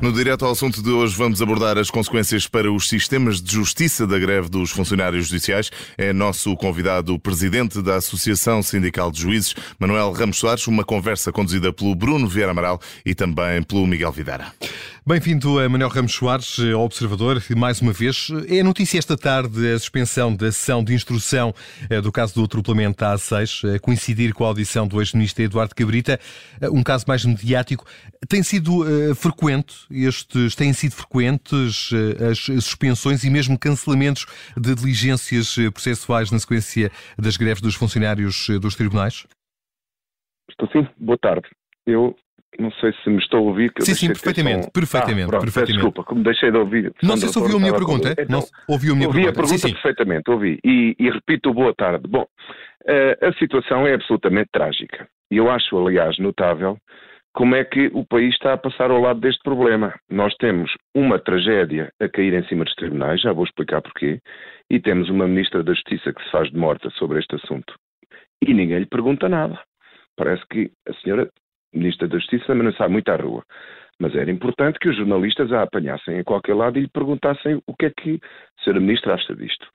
No direto ao assunto de hoje vamos abordar as consequências para os sistemas de justiça da greve dos funcionários judiciais. É nosso convidado o presidente da Associação Sindical de Juízes, Manuel Ramos Soares, uma conversa conduzida pelo Bruno Vieira Amaral e também pelo Miguel Vidara. Bem-vindo a Manuel Ramos Soares, ao Observador, mais uma vez. É notícia esta tarde a suspensão da sessão de instrução eh, do caso do atropelamento da A6, a coincidir com a audição do ex-ministro Eduardo Cabrita, eh, um caso mais mediático. Tem sido uh, frequente, estes têm sido frequentes uh, as suspensões e mesmo cancelamentos de diligências processuais na sequência das greves dos funcionários dos tribunais? Estou sim. Boa tarde. Eu não sei se me estou a ouvir. sim, sim, perfeitamente. Som... Perfeitamente, ah, pronto, perfeitamente. Desculpa, como deixei de ouvir. Não sei se ouviu a minha pergunta. Então, não, ouviu a minha ouvi pergunta. a pergunta sim, perfeitamente, ouvi. E, e, repito, boa tarde. Bom, uh, a situação é absolutamente trágica. E eu acho, aliás, notável como é que o país está a passar ao lado deste problema. Nós temos uma tragédia a cair em cima dos tribunais, já vou explicar porquê, e temos uma Ministra da Justiça que se faz de morta sobre este assunto. E ninguém lhe pergunta nada. Parece que a senhora Ministra da Justiça também não sai muito à rua. Mas era importante que os jornalistas a apanhassem a qualquer lado e lhe perguntassem o que é que a Sra. Ministra acha disto.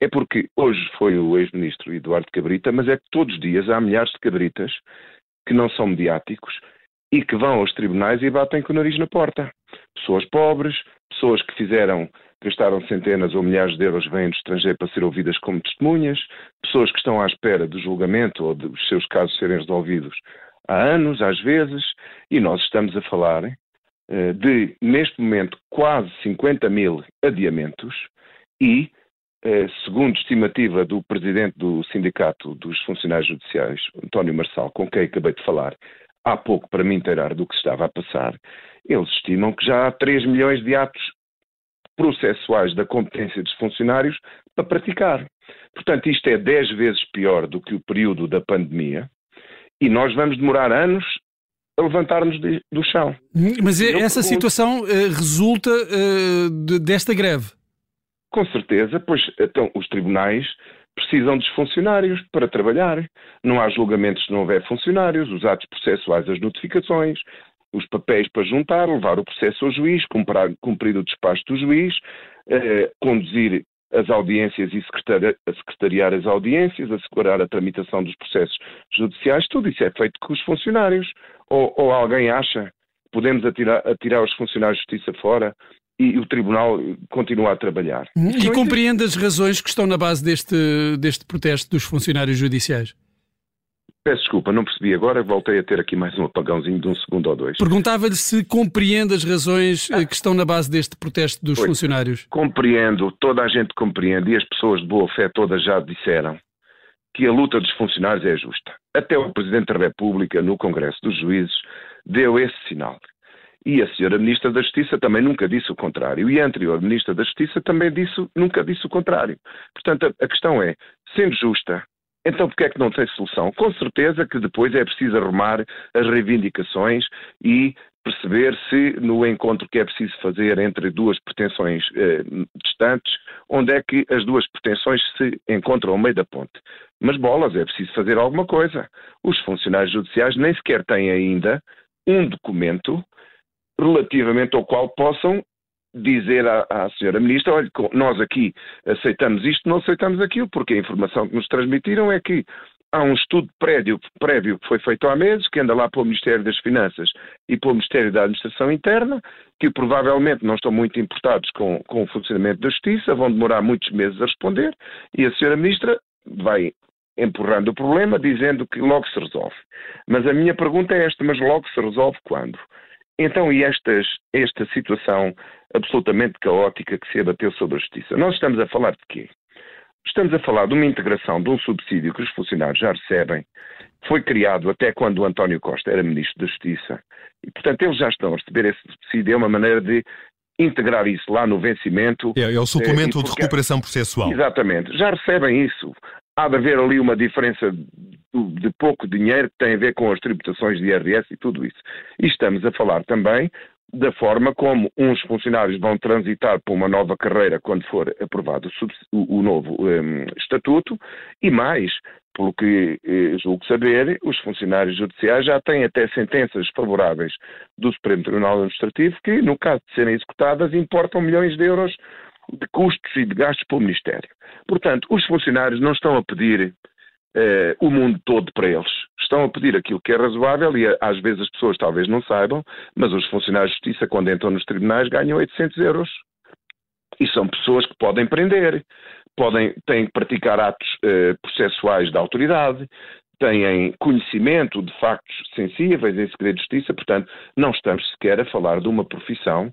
É porque hoje foi o ex-ministro Eduardo Cabrita, mas é que todos os dias há milhares de cabritas que não são mediáticos e que vão aos tribunais e batem com o nariz na porta. Pessoas pobres, pessoas que fizeram, gastaram centenas ou milhares de euros vêm do estrangeiro para ser ouvidas como testemunhas, pessoas que estão à espera do julgamento ou dos seus casos serem resolvidos há anos, às vezes, e nós estamos a falar eh, de, neste momento, quase 50 mil adiamentos e, eh, segundo estimativa do presidente do Sindicato dos Funcionários Judiciais, António Marçal, com quem acabei de falar, há pouco para me inteirar do que estava a passar, eles estimam que já há 3 milhões de atos processuais da competência dos funcionários para praticar. Portanto, isto é 10 vezes pior do que o período da pandemia e nós vamos demorar anos a levantar-nos do chão. Mas essa pergunto, situação uh, resulta uh, de, desta greve? Com certeza, pois então, os tribunais precisam dos funcionários para trabalhar. Não há julgamentos se não houver funcionários, os atos processuais, as notificações, os papéis para juntar, levar o processo ao juiz, cumprir, cumprir o despacho do juiz, eh, conduzir as audiências e secretariar as audiências, assegurar a tramitação dos processos judiciais, tudo isso é feito com os funcionários. Ou, ou alguém acha podemos atirar, atirar os funcionários de justiça fora e o Tribunal continua a trabalhar. E compreende as razões que estão na base deste, deste protesto dos funcionários judiciais? Peço desculpa, não percebi agora, voltei a ter aqui mais um apagãozinho de um segundo ou dois. Perguntava-lhe se compreende as razões ah. que estão na base deste protesto dos pois, funcionários. Compreendo, toda a gente compreende e as pessoas de boa fé todas já disseram que a luta dos funcionários é justa. Até o Presidente da República, no Congresso dos Juízes, deu esse sinal. E a senhora Ministra da Justiça também nunca disse o contrário. E a anterior Ministra da Justiça também disse, nunca disse o contrário. Portanto, a, a questão é, sendo justa, então, porquê é que não tem solução? Com certeza que depois é preciso arrumar as reivindicações e perceber se no encontro que é preciso fazer entre duas pretensões eh, distantes, onde é que as duas pretensões se encontram ao meio da ponte. Mas bolas, é preciso fazer alguma coisa. Os funcionários judiciais nem sequer têm ainda um documento relativamente ao qual possam dizer à, à senhora ministra, olha, nós aqui aceitamos isto, não aceitamos aquilo, porque a informação que nos transmitiram é que há um estudo prévio, prévio que foi feito há meses, que anda lá para o Ministério das Finanças e para o Ministério da Administração Interna, que provavelmente não estão muito importados com, com o funcionamento da Justiça, vão demorar muitos meses a responder, e a senhora Ministra vai empurrando o problema, dizendo que logo se resolve. Mas a minha pergunta é esta, mas logo se resolve quando? Então, e estas, esta situação absolutamente caótica que se abateu sobre a justiça? Nós estamos a falar de quê? Estamos a falar de uma integração de um subsídio que os funcionários já recebem, foi criado até quando o António Costa era Ministro da Justiça, e portanto eles já estão a receber esse subsídio, é uma maneira de integrar isso lá no vencimento. É, é o suplemento é, de recuperação processual. Exatamente, já recebem isso. Há de haver ali uma diferença de pouco dinheiro que tem a ver com as tributações de IRS e tudo isso. E estamos a falar também da forma como uns funcionários vão transitar para uma nova carreira quando for aprovado o, o novo um, estatuto, e mais, pelo que eh, julgo saber, os funcionários judiciais já têm até sentenças favoráveis do Supremo Tribunal Administrativo que, no caso de serem executadas, importam milhões de euros de custos e de gastos para o Ministério. Portanto, os funcionários não estão a pedir eh, o mundo todo para eles. Estão a pedir aquilo que é razoável e às vezes as pessoas talvez não saibam, mas os funcionários de justiça, quando entram nos tribunais, ganham 800 euros. E são pessoas que podem prender, podem, têm que praticar atos eh, processuais da autoridade, têm conhecimento de factos sensíveis em segredo de justiça, portanto, não estamos sequer a falar de uma profissão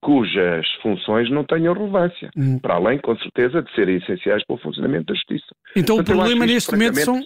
cujas funções não tenham relevância, hum. para além, com certeza, de serem essenciais para o funcionamento da justiça. Então Portanto, o problema neste momento são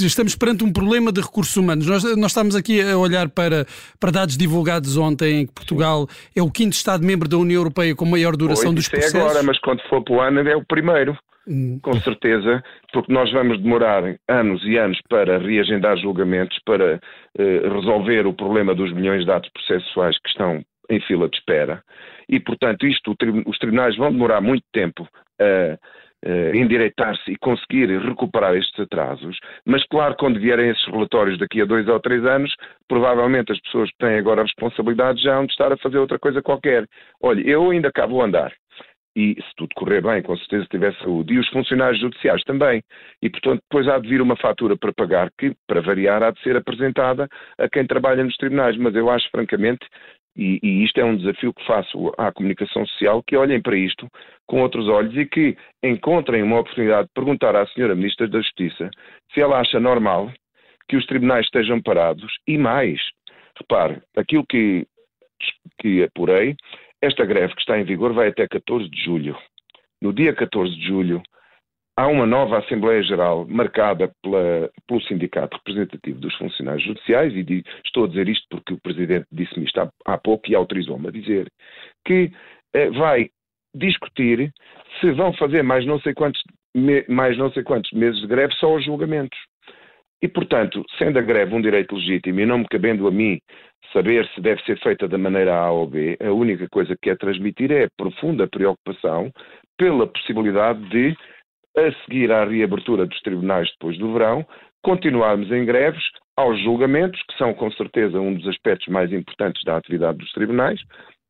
estamos perante um problema de recursos humanos. Nós, nós, estamos aqui a olhar para, para dados divulgados ontem em que Portugal é o quinto Estado-membro da União Europeia com maior duração pois, dos processos. é agora, mas quando for para o ano é o primeiro. Hum. Com certeza, porque nós vamos demorar anos e anos para reagendar julgamentos, para eh, resolver o problema dos milhões de atos processuais que estão em fila de espera. E, portanto, isto, os tribunais vão demorar muito tempo a endireitar-se e conseguir recuperar estes atrasos, mas claro, quando vierem esses relatórios daqui a dois ou três anos, provavelmente as pessoas que têm agora a responsabilidade já vão estar a fazer outra coisa qualquer. Olha, eu ainda cá vou andar. E se tudo correr bem, com certeza tiver saúde. E os funcionários judiciais também. E, portanto, depois há de vir uma fatura para pagar que, para variar, há de ser apresentada a quem trabalha nos tribunais. Mas eu acho, francamente, e, e, isto é um desafio que faço à comunicação social, que olhem para isto com outros olhos e que encontrem uma oportunidade de perguntar à senhora Ministra da Justiça se ela acha normal que os tribunais estejam parados e mais. Repare, aquilo que, que apurei, esta greve que está em vigor vai até 14 de julho. No dia 14 de julho, há uma nova Assembleia Geral marcada pela, pelo Sindicato Representativo dos Funcionários Judiciais, e estou a dizer isto porque o Presidente disse-me isto há, há, pouco e autorizou-me a dizer, que eh, vai discutir se vão fazer mais não sei quantos, me, mais não sei quantos meses de greve só os julgamentos. E, portanto, sendo a greve um direito legítimo e não me cabendo a mim saber se deve ser feita da maneira A ou B, a única coisa que quer transmitir é profunda preocupação pela possibilidade de a seguir à reabertura dos tribunais depois do verão, continuarmos em greves aos julgamentos, que são com certeza um dos aspectos mais importantes da atividade dos tribunais,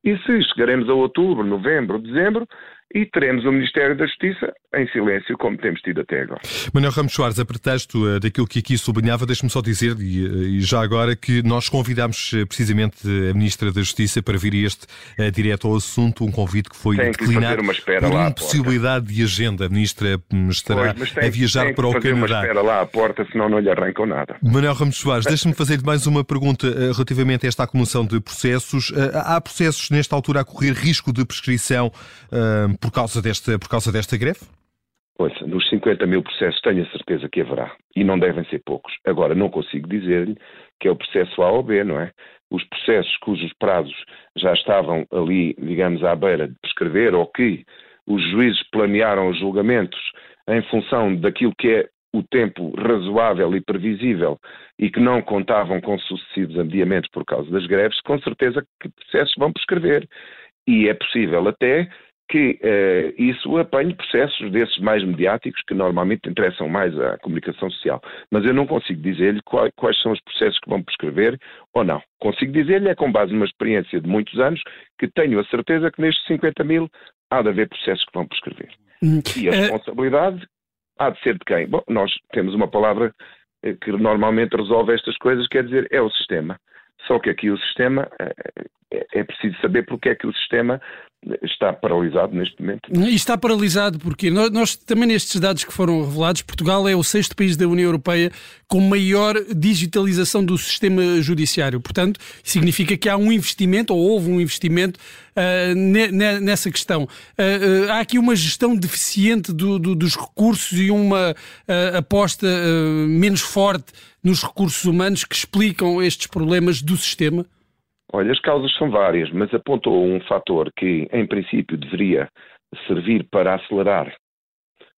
e se chegaremos a outubro, novembro, dezembro, e teremos o Ministério da Justiça em silêncio, como temos tido até agora. Manuel Ramos Soares, a pretexto eh, daquilo que aqui sublinhava, deixe-me só dizer, e, eh, já agora, que nós convidámos eh, precisamente a Ministra da Justiça para vir este uh, direto ao assunto, um convite que foi tem declinado uma espera por impossibilidade de agenda. A Ministra hum, estará pois, tem, a viajar tem para o fazer Canadá. Uma espera lá à porta, senão não lhe arrancam nada. Manuel Ramos Soares, deixe-me fazer mais uma pergunta relativamente a esta acumulação de processos. Há processos nesta altura a correr risco de prescrição por causa desta por causa desta greve? Ouça, nos 50 mil processos tenho a certeza que haverá. E não devem ser poucos. Agora, não consigo dizer-lhe que é o processo A ou B, não é? Os processos cujos prazos já estavam ali, digamos, à beira de prescrever ou que os juízes planearam os julgamentos em função daquilo que é o tempo razoável e previsível e que não contavam com sucessivos adiamentos por causa das greves, com certeza que processos vão prescrever. E é possível até que eh, isso apanhe processos desses mais mediáticos que normalmente interessam mais à comunicação social. Mas eu não consigo dizer-lhe quais, quais, são os processos que vão prescrever ou não. Consigo dizer-lhe é com base numa experiência de muitos anos que tenho a certeza que nestes 50 mil há de haver processos que vão prescrever. Hum. E a eh, responsabilidade há de ser de quem? Bom, nós temos uma palavra eh, que normalmente resolve estas coisas, quer dizer, é o sistema. Só que aqui o sistema, é, é preciso saber porque é que o sistema está paralisado neste momento. E está paralisado porque nós, nós, também nestes dados que foram revelados, Portugal é o sexto país da União Europeia com maior digitalização do sistema judiciário. Portanto, significa que há um investimento, ou houve um investimento uh, ne, nessa questão. Uh, uh, há aqui uma gestão deficiente do, do, dos recursos e uma aposta menos forte nos recursos humanos que explicam estes problemas do sistema? Olha, as causas são várias, mas apontou um fator que, em princípio, deveria servir para acelerar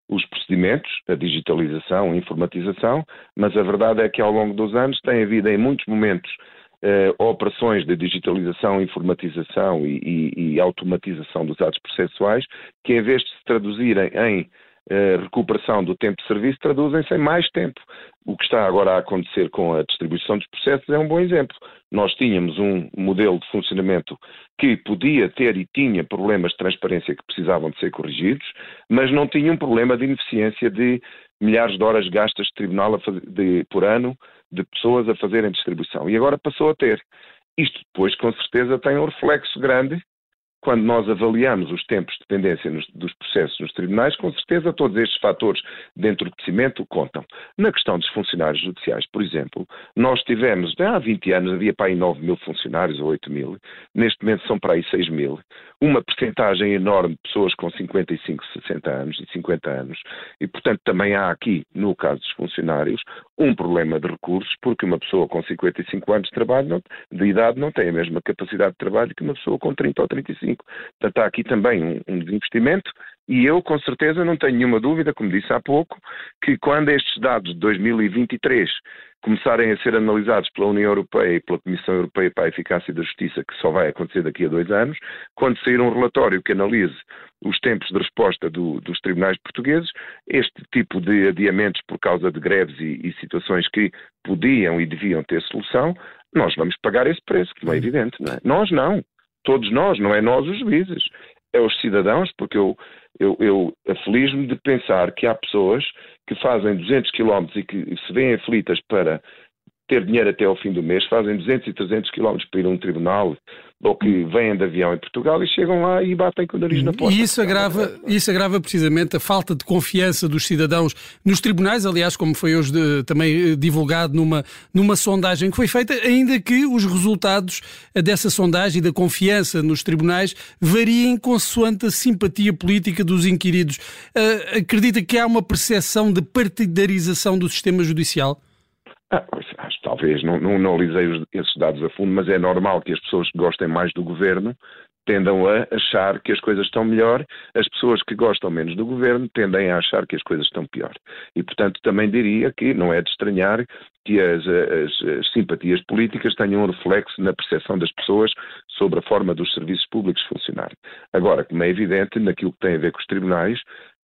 os procedimentos, a digitalização, a informatização, mas a verdade é que ao longo dos anos tem havido em muitos momentos eh, operações de digitalização, informatização e, e, e, automatização dos atos processuais que, em vez de se traduzirem em uh, recuperação do tempo de serviço traduzem-se em mais tempo. O que está agora a acontecer com a distribuição dos processos é um bom exemplo. Nós tínhamos um modelo de funcionamento que podia ter e tinha problemas de transparência que precisavam de ser corrigidos, mas não tinha um problema de ineficiência de milhares de horas gastas de tribunal fazer, de, por ano de pessoas a fazerem distribuição. E agora passou a ter. Isto depois, com certeza, tem um reflexo grande quando nós avaliamos os tempos de dependência nos, dos processos nos tribunais, com certeza todos estes fatores de entorpecimento contam. Na questão dos funcionários judiciais, por exemplo, nós tivemos, há 20 anos havia para aí 9 mil funcionários ou 8 mil, neste momento são para aí 6 mil, uma percentagem enorme de pessoas com 55, 60 anos e 50 anos, e portanto também há aqui, no caso dos funcionários, um problema de recursos, porque uma pessoa com 55 anos de trabalho, não, de idade, não tem a mesma capacidade de trabalho que uma pessoa com 30 ou 35. Portanto, há aqui também um, um desinvestimento e eu, com certeza, não tenho nenhuma dúvida, como disse há pouco, que quando estes dados de 2023 começarem a ser analisados pela União Europeia e pela Comissão Europeia para a Eficácia da Justiça, que só vai acontecer daqui a dois anos, quando sair um relatório que analise os tempos de resposta do, dos tribunais portugueses, este tipo de adiamentos por causa de greves e, e situações que podiam e deviam ter solução, nós vamos pagar esse preço, como é evidente. Não é? Nós não todos nós, não é nós os juízes, é os cidadãos, porque eu, eu, eu afelijo-me de pensar que há pessoas que fazem 200 quilómetros e que se veem aflitas para ter dinheiro até ao fim do mês, fazem 200 e 300 quilómetros para ir a um tribunal ou que vêm de avião em Portugal e chegam lá e batem com o nariz na porta. E isso agrava, isso agrava precisamente a falta de confiança dos cidadãos nos tribunais, aliás, como foi hoje de, também eh, divulgado numa, numa sondagem que foi feita, ainda que os resultados eh, dessa sondagem e da confiança nos tribunais variem consoante a simpatia política dos inquiridos. Uh, acredita que há uma percepção de partidarização do sistema judicial? Ah, talvez, não, não analisei esses dados a fundo, mas é normal que as pessoas que gostem mais do governo tendam a achar que as coisas estão melhor, as pessoas que gostam menos do governo tendem a achar que as coisas estão pior. E, portanto, também diria que não é de estranhar que as, as, as simpatias políticas tenham um reflexo na percepção das pessoas sobre a forma dos serviços públicos funcionarem. Agora, como é evidente, naquilo que tem a ver com os tribunais,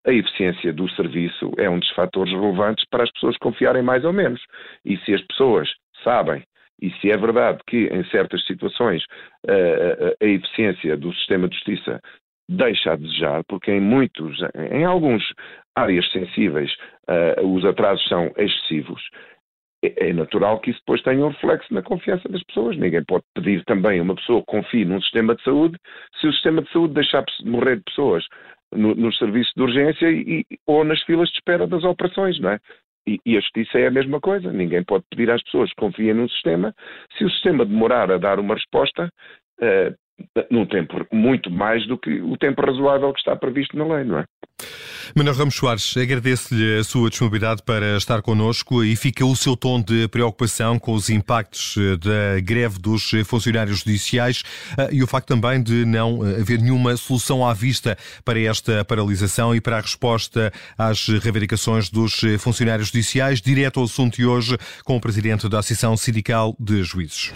a eficiência do serviço é um dos fatores relevantes para as pessoas confiarem mais ou menos. E se as pessoas sabem, e se é verdade que em certas situações a, a, a eficiência do sistema de justiça deixa a desejar, porque em muitos, em alguns áreas sensíveis, uh, os atrasos são excessivos. É, é natural que isso depois tenha um reflexo na confiança das pessoas. Ninguém pode pedir também a uma pessoa que confie num sistema de saúde se o sistema de saúde deixar de morrer de pessoas no, nos serviços de urgência e, ou nas filas de espera das operações, não é? E, e, a justiça é a mesma coisa. Ninguém pode pedir às pessoas que confiem num sistema. Se o sistema demorar a dar uma resposta, uh, num tempo muito mais do que o tempo razoável que está previsto na lei, não é? Manuel Ramos Soares, agradeço-lhe a sua disponibilidade para estar connosco e fica o seu tom de preocupação com os impactos eh, da greve dos funcionários judiciais eh, e o facto também de não eh, haver nenhuma solução à vista para esta paralisação e para a resposta às reivindicações dos funcionários judiciais. Direto ao assunto de hoje com o Presidente da Associação Sindical de Juízes.